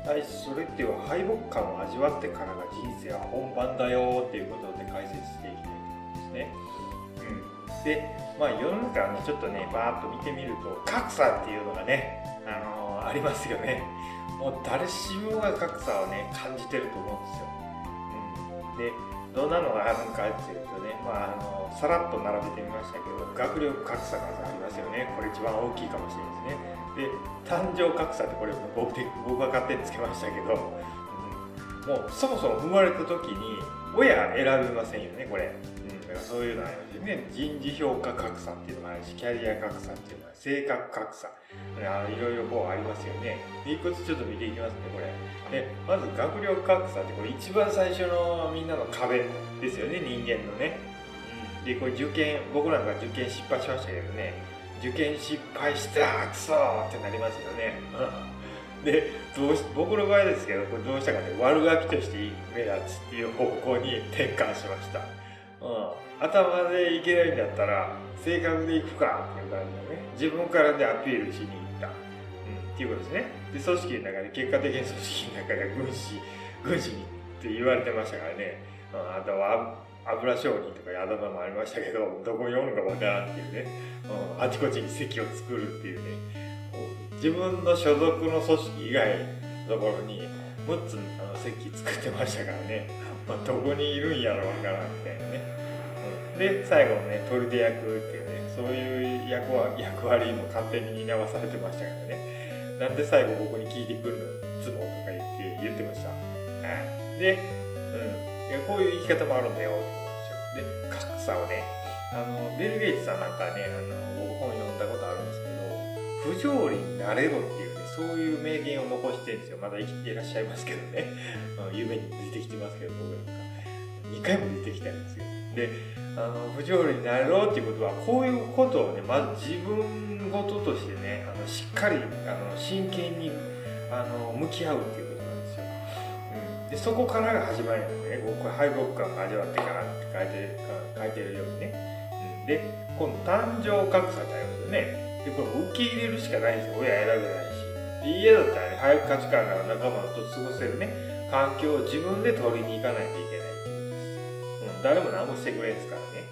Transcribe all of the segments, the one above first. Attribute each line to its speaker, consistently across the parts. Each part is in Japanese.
Speaker 1: はいそれっていう敗北感を味わってからが人生は本番だよっていうことで解説していきたいと思いますね。うん、でまあ世の中ねちょっとねバーッと見てみると格差っていうのがね、あのー、ありますよね。もう誰しもが格差をね感じてると思うんですよ。うん、でどんなのがあるのかっていうとね、まあ、あのさらっと並べてみましたけど学力格差がありますよねこれ一番大きいかもしれないですね。で誕生格差ってこれ僕僕が勝手につけましたけど、うん、もうそもそも生まれた時に親選べませんよねこれ、うん、だからそういうのありますよね人事評価格差っていうのもあるしキャリア格差っていうのは性格格差。あのいろいろこうありますよね。いくつちょっと見ていきますねこれ。でまず学力格差ってこれ一番最初のみんなの壁ですよね人間のね、うん、でこれ受験僕なんか受験失敗しましたけどね。受験失敗してあくそってなりますよね。でどうし僕の場合ですけどこれどうしたかって悪ガキとして目立つっていう方向に転換しました。うん、頭でいけないんだったら性格でいくかっていう感じでね。自分からでアピールしに行った、うん、っていうことですね。で組織の中で結果的に組織の中で軍師軍師にって言われてましたからね、あとは油商人とかいうあだ名もありましたけどどこにおるかわからんっていうね、うん、あちこちに席を作るっていうね。自分の所属の組織以外のところに6つあの席作ってましたからね、まあ、どこにいるんやろわからんみたいなね、うん、で最後のね砦役っていうねそういう役は役割も勝手に担わされてましたからね。なんで最後僕に聞いてくるの？ツボとか言って言ってました、はい、で、こういう生き方もあるんだよ。で格差をねあのベル・ゲイツさんなんかねあの僕本読んだことあるんですけど不条理になれろっていうねそういう名言を残してるんですよ。まだ生きていらっしゃいますけどね。夢に出てきてますけど僕なんか。2回も出てきたんですよ。であの不条理になれろっていうことはこういうことをねまず自分ごととしてねあのしっかりあの真剣にあの向き合うっていうでそこからが始まりなんでね僕は敗北感を味わってからって書いて書いてるようにね、うん、で今度誕生格差ってありますよね。でこれ受け入れるしかないんですよ親選べないし。で家だったらね早く価値観が仲間と過ごせるね環境を自分で取りに行かないといけない。っていうことです、うん、誰も何もしてくれんですからね、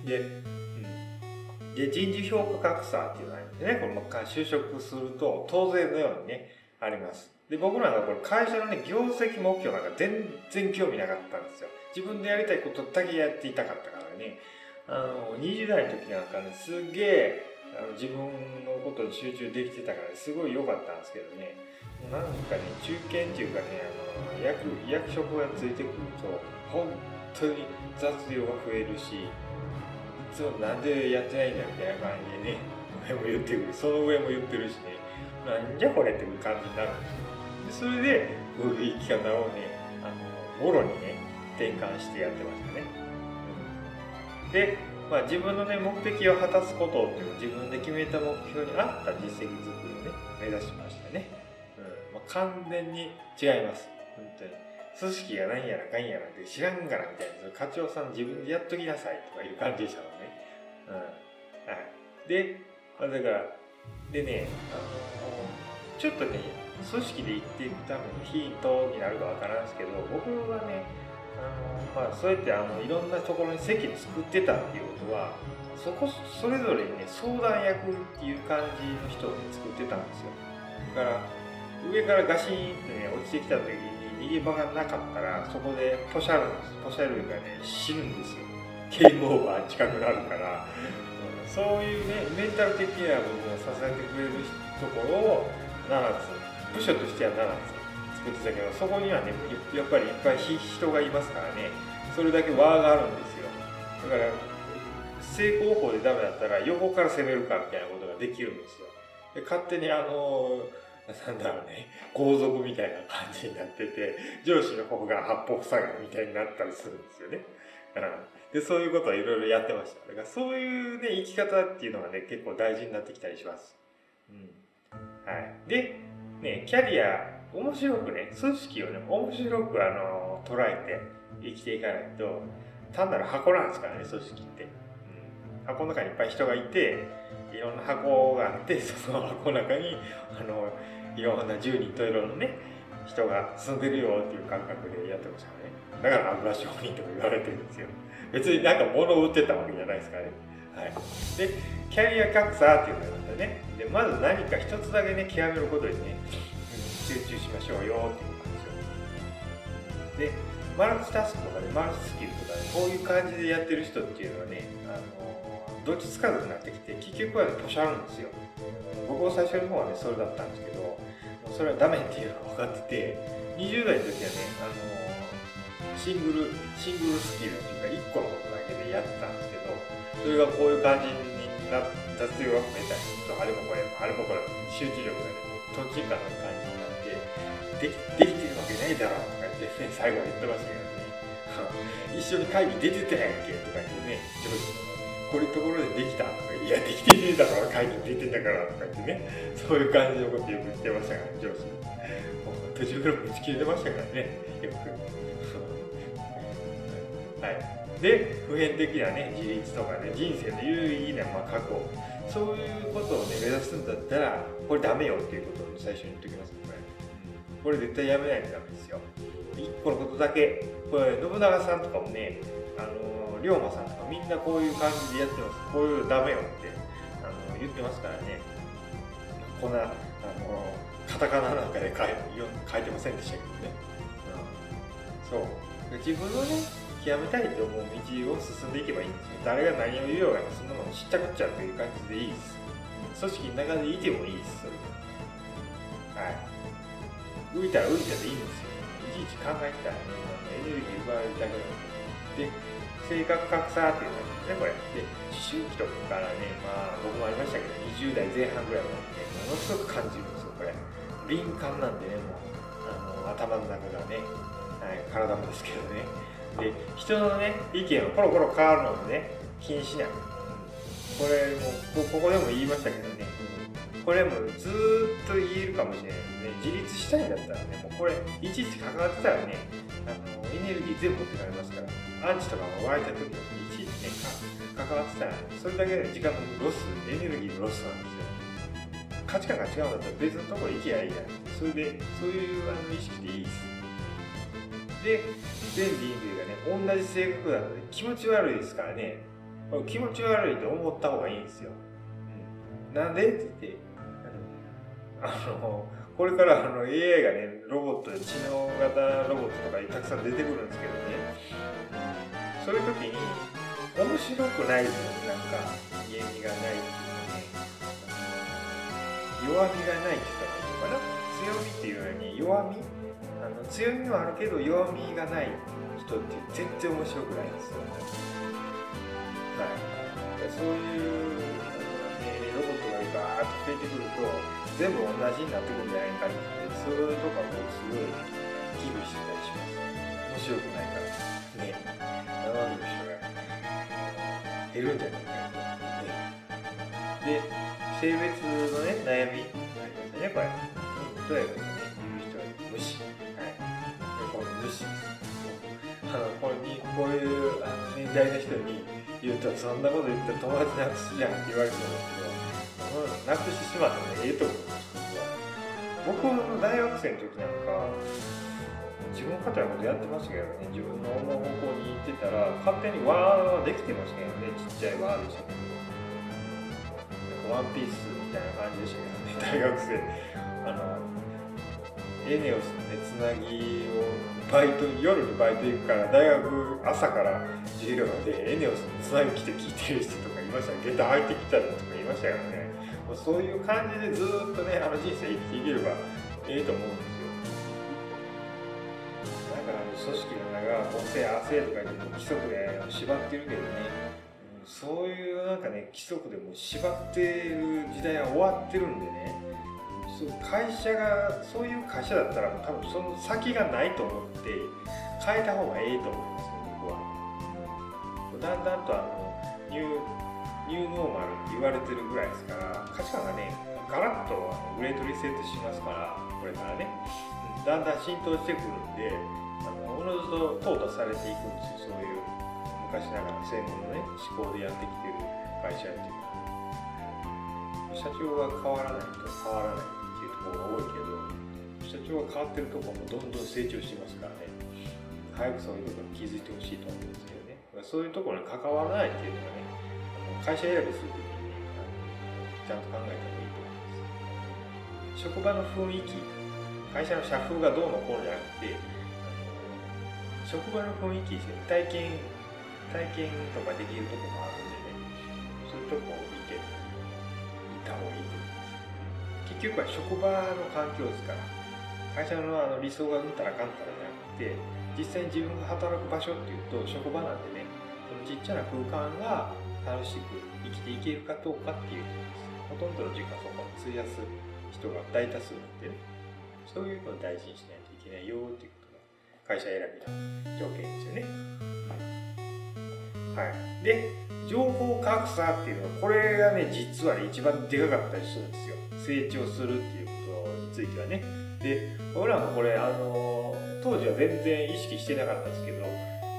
Speaker 1: うん、でうん。で人事評価格差っていうのがあるんですね。これも就職すると当然のようにねあります。で僕らがこれ会社のね業績目標なんか全然興味なかったんですよ。自分でやりたいことだけやっていたかったからね。あの20代の時なんかねすげえあの自分のことに集中できてたからすごい良かったんですけどね。なんかね中堅っていうかねあの役役職がついてくると本当に雑用が増えるしいつもなんでやってないんだみたいな感じでね上も言ってくる。その上も言ってるしね。なんじゃこれって感じになるんですよ。それでこういう生き方をねあのもろにね転換してやってましたね、うん、で、まあ、自分のね目的を果たすことっていう自分で決めた目標に合った実績作りをね目指しましたね、うん。まあ、完全に違います。本当に。組織が何やらかんやらって知らんがなみたいな課長さん自分でやっときなさいとかいう感じでしたもんね、うん。はい、で、だからでねあのちょっとね組織で生きていくためのヒントになるかわからんですけど僕はねあの、まあ、そうやってあのいろんなところに席作ってたっていうことはそこそれぞれにね相談役っていう感じの人を、ね、作ってたんですよ。だから上からガシンってね落ちてきた時に逃げ場がなかったらそこでポシャるんですポシャルがね死ぬんですよ。ゲームオーバー近くなるから、そういうねメンタル的な部分を支えてくれるところを7つ部署としては7つ作ってたけどそこにはねやっぱりいっぱい人がいますからね。それだけ輪があるんですよ。だから正攻法でダメだったら横から攻めるかみたいなことができるんですよ。で勝手にあのなんだろうね皇族みたいな感じになってて上司の方が八方塞がりみたいになったりするんですよね。でそういうことをいろいろやってました。だからそういうね生き方っていうのがね結構大事になってきたりします。うん。はい。でね、キャリア、面白くね、組織をね、面白くあの捉えて生きていかないと、単なる箱なんですからね、組織って。うん、箱の中にいっぱい人がいて、いろんな箱があって、その箱の中に、あの、いろんな10人十色のね人が住んでるよっていう感覚でやってましたね。だから油商人とか言われてるんですよ。別になんか物を売ってたわけじゃないですかね。はい。でキャリア格差っていうのがあってね。でまず何か一つだけね極めることにね、うん、集中しましょうよっていう感じですよ。でマルチタスクとかねマルチスキルとかねこういう感じでやってる人っていうのはねあのどっちつかずになってきて結局はねポシャるんですよ。僕も最初の方はねそれだったんですけどそれはダメっていうのが分かってて20代の時はねあのシングルシングルスキルっていうか1個のことだけでやってたんですけどそれがこういう感じに雑用が増えたりとあれもこれもあれもこれ集中力がねとんちんかな感じになってでできてるわけないだろうとか言ってね 最後は言ってましたけどね 一緒に会議出てたやんけとか言ってね上司こういうところでできたとか、いや、できてねえだろ、会議出てたからとか言ってね、そういう感じのことよく言ってましたから、上司。途中からぶち切れてましたからね、よく。はい。で、普遍的なね、自立とかね、人生の有意義な、まあ、過去、そういうことをね、目指すんだったら、これダメよっていうことを最初に言っておきますね、これ。これ絶対やめないとダメですよ。一個のことだけ、これ、信長さんとかもね、あの龍馬さんとかみんなこういう感じでやってます。こういうダメよってあの言ってますからね。こんなあのカタカナなんかで書い書いてませんでしたけどね、うん、そう。自分のね極めたいと思う道を進んでいけばいいんですよ。誰が何を言おうがそんなもの知っちゃくっちゃうという感じでいいです。組織の中でいてもいいですはい。浮いたら浮いたでいいんですよ。いちいち考えたらね。エネルギー奪われるだけなので。で性格格差っていうのですねこれで思春期とかからねまあ僕もありましたけど20代前半ぐらいまでねものすごく感じるんですよこれ敏感なんでねもうあの頭の中がね、はい、体もですけどね。で人のね意見がコロコロ変わるのもね気にしな。い、これもここでも言いましたけどね。これもずっと言えるかもしれないですね。自立したいんだったらねもうこれいちいち関わってたらねあのエネルギー全部持ってかれますから。アンチとかも湧いた時にいちいちね関わってたらそれだけで時間のロスエネルギーのロスなんですよ。価値観が違うんだったら別のところ行きゃいいじゃないそれでそういうあの意識でいいです。で全人類がね同じ性格なので気持ち悪いですからね。気持ち悪いと思った方がいいんですよ、うん、なんでって言ってあのこれからあの AI がねロボットで知能型ロボットとかにたくさん出てくるんですけどね。そういう時に面白くないですよなんか原理がないっていうかね。弱みがないって言ったらいいのかな。強みっていうのに弱みあの強みはあるけど弱みがない人って全然面白くないんですよはいそういう、ね、ロボットがバーッと増えてくると全部同じになってくるんじゃないかってそういうとかもすごい危惧してたりします面白くないからね生身の人が減るんじゃないかと、ね、で性別のね悩みありますねこれどうやっこういう年代の人に言うとそんなこと言ったら友達なくすじゃんって言われてたんですけどなくしてしまってもええと思うんですけど僕の大学生の時なんか自分勝手なことやってましたけどね自分の思う方向に行ってたら勝手に輪はできてましたけどねちっちゃい輪でしたけどワンピースみたいな感じでしたけどね大学生あのエネオスのねつなぎをバイト夜にバイト行くから大学朝から授業でエネオスのつなぎ来て聞いてる人とかいました下駄入ってきたりとかいましたよねそういう感じでずっとねあの人生生きていければええと思うんですよ。だからあの組織の中が個性亜生とかに規則で縛ってるけどね、そういうなんかね規則でも縛ってる時代は終わってるんでね。会社がそういう会社だったら多分その先がないと思って変えた方がええと思いますよ。僕は、うん、だんだんとあのニューニューノーマルって言われてるぐらいですから価値観がねガラッとグレートリセットしますからこれからねだんだん浸透してくるんであのおのずと淘汰されていくんですよ。そういう昔ながら専門のね思考でやってきてる会社っていうのは。社長が変わらないと変わらない。方が多いけど社長が変わってるとこもどんどん成長してますからね。早くそういうところに気づいてほしいと思うんですけどね。そういうところに関わらないっていうのがねあの会社選びするときに、ね、ちゃんと考えた方がいいと思います。職場の雰囲気会社の社風がどうのこうじゃなくて職場の雰囲気体験体験とかできるとこもあるんでね。そういうとこを結局は職場の環境ですから会社のあの理想がうんたらかんたらじゃなくて実際に自分が働く場所っていうと職場なんでねそのちっちゃな空間が楽しく生きていけるかどうかっていうとほとんどの時間そこに費やす人が大多数なんでねそういうのを大事にしないといけないよっていうことが会社選びの条件ですよね。はい、で情報格差っていうのはこれがね実は、ね、一番でかかったりするんですよ。成長するっていうことについてはね。で俺らもこれあの当時は全然意識してなかったんですけど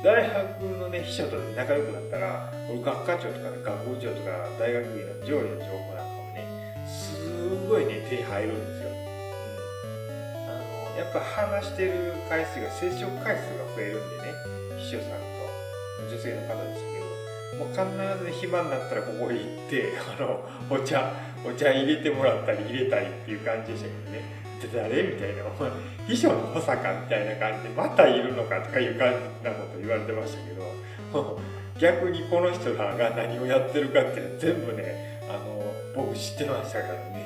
Speaker 1: 大学のね秘書と仲良くなったら俺学科長とか、ね、学校長とか大学院の上位の情報なんかもねすごいね手に入るんですよ、うん、あのやっぱ話してる回数が接触回数が増えるんでね秘書さん女性の方でしたけどもう必ず暇になったらここへ行って あのお茶お茶入れてもらったり入れたりっていう感じでしたけどねって誰？みたいな、お前、秘書の補佐かみたいな感じで、またいるのか？とかいう感じなこと言われてましたけど、逆にこの人らが何をやってるかっていうのは全部ね、あの、僕知ってましたからね。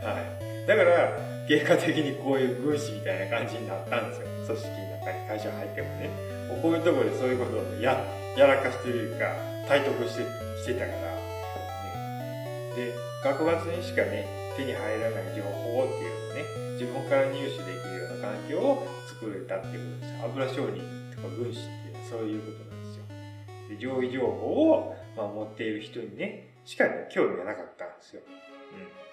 Speaker 1: はい。だから、結果的にこういう軍師みたいな感じになったんですよ。組織の中に会社入ってもね。こういうところでそういうことをややらかしてるか、体得してしてたから、ね。で、学閥にしかね、手に入らない情報っていうのをね、自分から入手できるような環境を作れたっていうことです。油商人とか軍師っていうそういうことなんですよ。で上位情報を、まあ、持っている人にね、しか、ね、興味がなかったんですよ。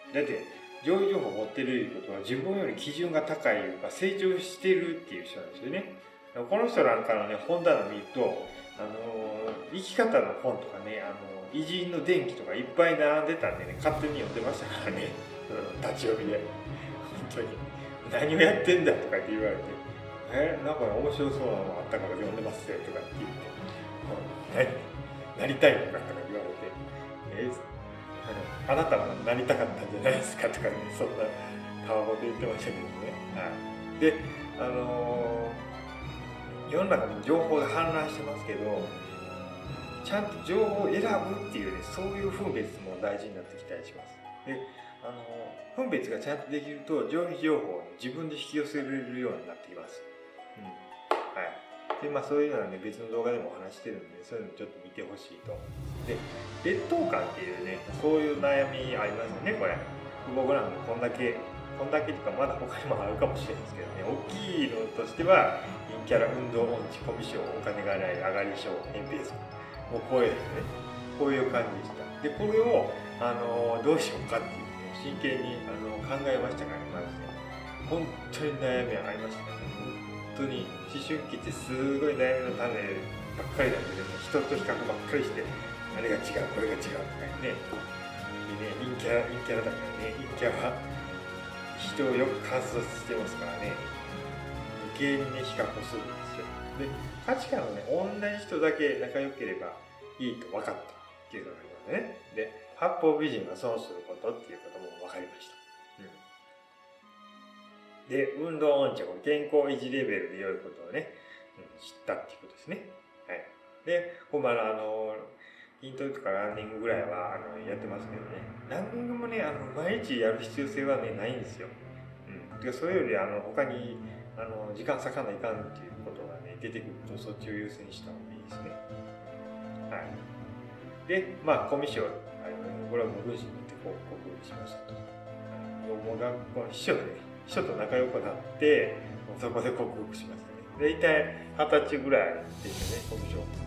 Speaker 1: うん。だって、上位情報を持ってるということは自分より基準が高いとか成長してるっていう人なんですよね。この人なんかのね、本棚見ると、あの生き方の本とかね、あの偉人の伝記とかいっぱい並んでたんでね、勝手に読んでましたからね。立ち読みで。本当に。何をやってんだとかって言われて、え、なんか面白そうなのあったから読んでますよとかって言って、何？なりたいのかとか言われて、えあなたはなりたかったんじゃないですかとかね、そんなたわごと言ってましたけどね。はい、で、あのー、世の中に情報が氾濫してますけど、ちゃんと情報を選ぶっていうね、そういう分別も大事になってきたりします。で、あの、分別がちゃんとできると、上位情報を自分で引き寄せられるようになってきます。うん。はい。で、まあそういうのはね、別の動画でもお話してるんで、そういうのちょっと見てほしいと。で、劣等感っていうね、そういう悩みありますよね、これ。僕らもこんだけ、こんだけとかまだ他にもあるかもしれないですけどね、大きいのとしては、陰キャラ、運動音痴、コミュ障、お金がない、上がり症、扁平足。もうこういうですね、こういう感じでした。で、これを、あのどうしようかっていうね、真剣にあの考えましたからね、まずね。本当に悩みはありましたね。本当に、思春期ってすごい悩みの種ばっかりなんでね、人と比較ばっかりして、あれが違う、これが違うとかね。でね、陰キャラ、陰キャラだからね、陰キャラは人をよく観察してますからね、余計にね、比較をするんですよ。で、価値観はね、同じ人だけ仲良ければいいと分かったっていうのがありますね。で、八方美人が損することっていうことも分かりました。うん、で、運動音痴は、健康維持レベルで良いことをね、うん、知ったっていうことですね。はい。で、ほんまあの、筋トレとかランニングぐらいはあのやってますけどね。ランニングもね、あの毎日やる必要性はね、ないんですよ。うん。でそれより、あの、他に、あの、時間割かないかんっていうことがね、出てくると、そっちを優先した方がいいですね。はい。で、まあ、コミュ障、あのこれはもう軍師によってこう克服しましたと。もう学校の秘書で、秘書と仲良くなって、そこで克服しましたね。大体二十歳ぐらいでしたね、コミュ障克服したら。何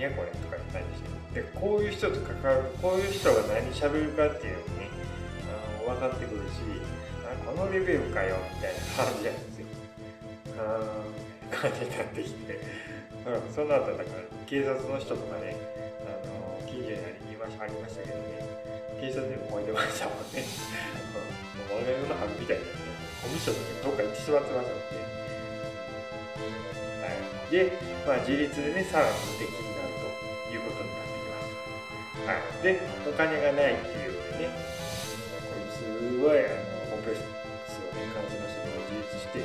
Speaker 1: やこれとか言ったりして。でこういう人と関わるこういう人が何喋るかっていうのもねあの分かってくるしあこのレベルかよみたいな感じなんですよ。あ感じになってきて。その後だから警察の人とかねあの近所にありましたありましたけどね警察にも超えてましたもんね。我が家のハグみたいなねコミッションとかどっか行ってしまってますので、はい、で、まあ、自立でねさらに無敵になはい、でお金がないっていうね。これすごいあのコンプレックスをね感じましたけど自立して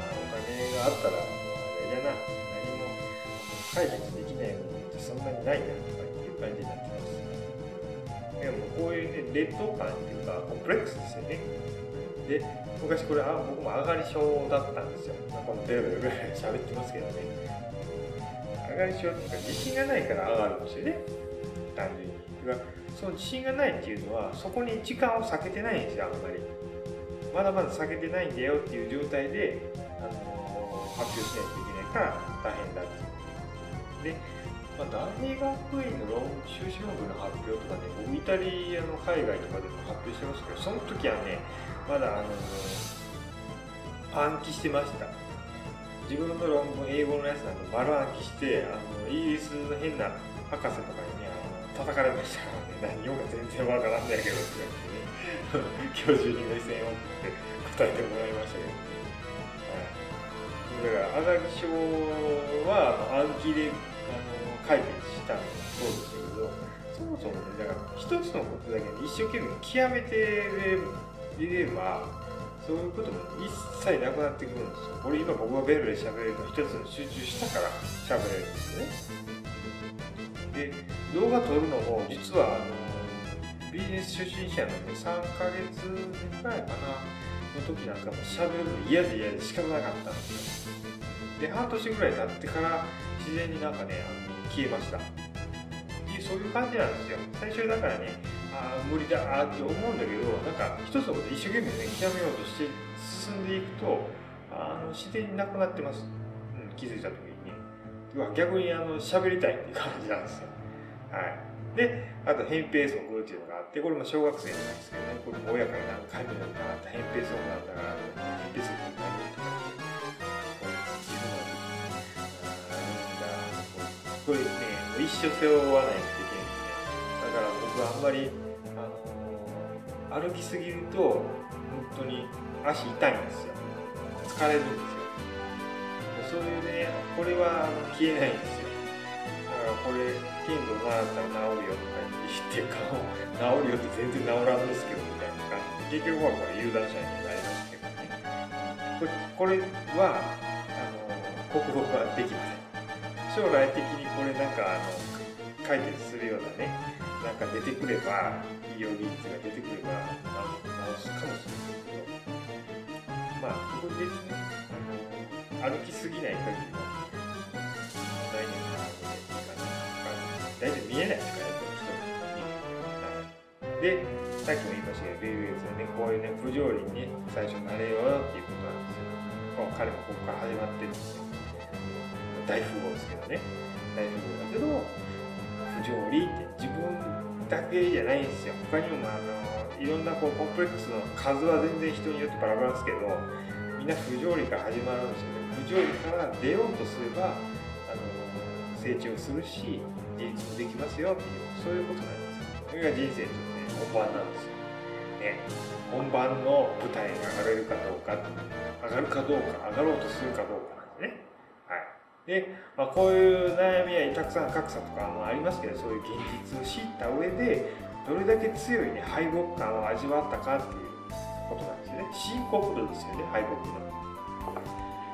Speaker 1: あお金があったらもうあれじゃな何も解決できないものってそんなにないなとかいう感じになってますでもこういうね劣等感っていうかコンプレックスですよね。で昔これあ僕も上がり症だったんですよ、ま、このベルベルベル喋ってますけどね。上がり症っていうか自信がないから上がるんですよね。純にだからその自信がないっていうのはそこに時間を避けてないんですよあんまりまだまだ避けてないんだよっていう状態で、あのー、発表しないといけないから大変だってでまあ、大学院の論修士論文の発表とかね、僕イタリアの海外とかでも発表してますけど、その時はね、まだあの暗記してました。自分の論文、英語のやつなんか丸暗記して、あのイギリスの変な博士とかに、叩かれましたからね、何をか全然わからんだけどって言われてね、教授に目線をって答えてもらいましたけどね。はい、だから、あがり症は暗記であの解決したのもそうでしたけどそもそもねだから一つのことだけに一生懸命極めていればそういうことも一切なくなってくるんですよ。これ今僕がベルで喋れるの一つに集中したから喋れるんですよね。で動画撮るのも実はあのビジネス初心者なのね3ヶ月ぐらいかなの時なんかも喋るの嫌で嫌で仕方なかったんですよ。で半年ぐらい経ってから自然になんかねあの消えました。そういう感じなんですよ。最初だからねああ無理だって思うんだけどなんか一つのこと一生懸命ね極めようとして進んでいくとあの自然になくなってます、うん、気づいた時にね。逆にあの喋りたいっていう感じなんですよ。はい。で、あと、扁平足っていうのがあって、これも小学生なんですけどね、これも親から何回も言われた扁平足なんだから、扁平足になるとかこれね一生背負わないといけないんでだから僕はあんまり、あのー、歩きすぎると本当に足痛いんですよ。疲れるんですよ。そういうねこれは消えないんですよ。これ剣道習ったら治るよとか言って顔治るよって全然治らん。ですけどみたいな感じ結局はこれ有段者になりますけどねこれこれはあの克服はできません。将来的にこれなんかあの解決するようなねなんか出てくれば医療技術が出てくれば治すかもしれないけどまあこれ別にあの歩きすぎない限りはでさっきも言いましたけどベイビーズはねこういうね不条理に最初なれようっていうことなんですよ。彼もここから始まってるんで。すよ大富豪ですけどね。大富豪だけど不条理って自分だけじゃないんですよ。他にもあのいろんなこうコンプレックスの数は全然人によってバラバラですけどみんな不条理から始まるんですけど不条理から出ようとすればあの成長するし自立もできますよっていうそういうことなんですよ。それが人生とね。本番なんですよ。ね。本番の舞台に上がれるかどうか上がるかどうか上がろうとするかどうかなんですねで、まあ、こういう悩みやたくさん格差とかもありますけどそういう現実を知った上でどれだけ強い、ね、敗北感を味わったかっていうことなんですよね。深刻度ですよね敗北の。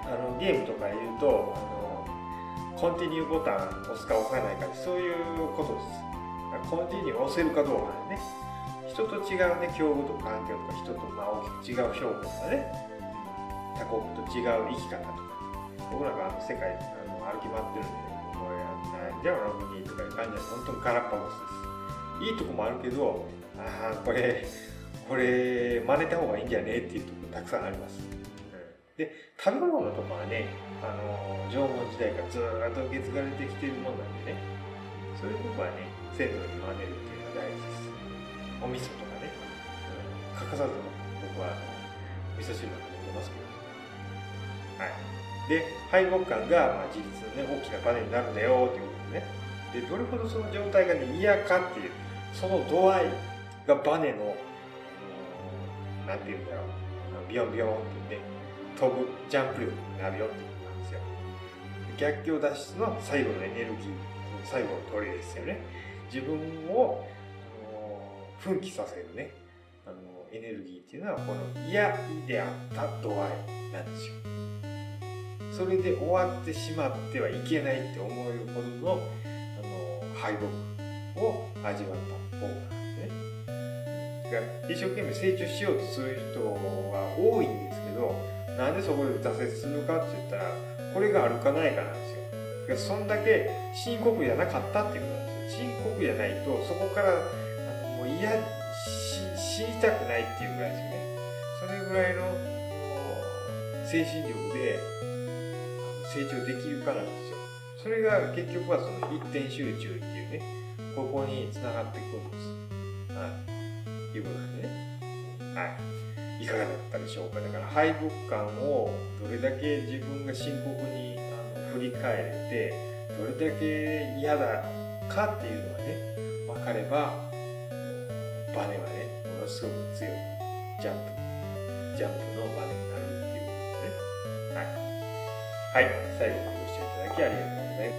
Speaker 1: あのゲームとか言うとあのコンティニューボタン押すか押さないかそういうことです。コンティニュー押せるかどうかでね。人と違うね境遇とか環境とか人とまあ大きく違う評価とかね他国と違う生き方とか僕らがあの世界あの歩き回ってるんで、これなんじゃろな、にとかいう感じで、本当に空っぽです。いいとこもあるけど、ああ、これ、これ、真似た方がいいんじゃねえっていうところたくさんあります。で、食べ物とかはね、あの、縄文時代からずっと受け継がれてきてるもんなんでね、そういうとこはね、鮮度に真似るっていうのが大事です。お味噌とかね、うん、欠かさず僕は味噌汁なんか飲んでますけど、はい。で敗北感が、まあ、自立の、ね、大きなバネになるんだよっていうことでね。でどれほどその状態が、ね、嫌かっていうその度合いがバネのなんて言うんだろう。ビヨンビヨンって言って飛ぶジャンプ力になるよっていうことなんですよ。逆境脱出の最後のエネルギー最後のトレですよね。自分を奮起させるね。あのエネルギーっていうのはこの嫌であった度合いなんですよ。それで終わってしまってはいけないって思えるほどのあの敗北を味わった方なんですね。一生懸命成長しようとする人は多いんですけどなんでそこで挫折するかって言ったらこれがあるかないかなんですよ。そんだけ深刻じゃなかったっていうことなんですよ。深刻じゃないとそこからもう嫌死にたくないっていうぐらいですよね。それぐらいの精神力で成長できるかなんですよ。それが結局はその一点集中っていうねここにつながっていくんです。はい。いうことなんでね。はい。いかがだったでしょうか。だから敗北感をどれだけ自分が深刻にあの振り返れてどれだけ嫌だかっていうのがね分かればバネはねものすごく強いジャンプジャンプのバネになるっていうことでね。はい、はい、最後までご視聴いただきありがとうございます。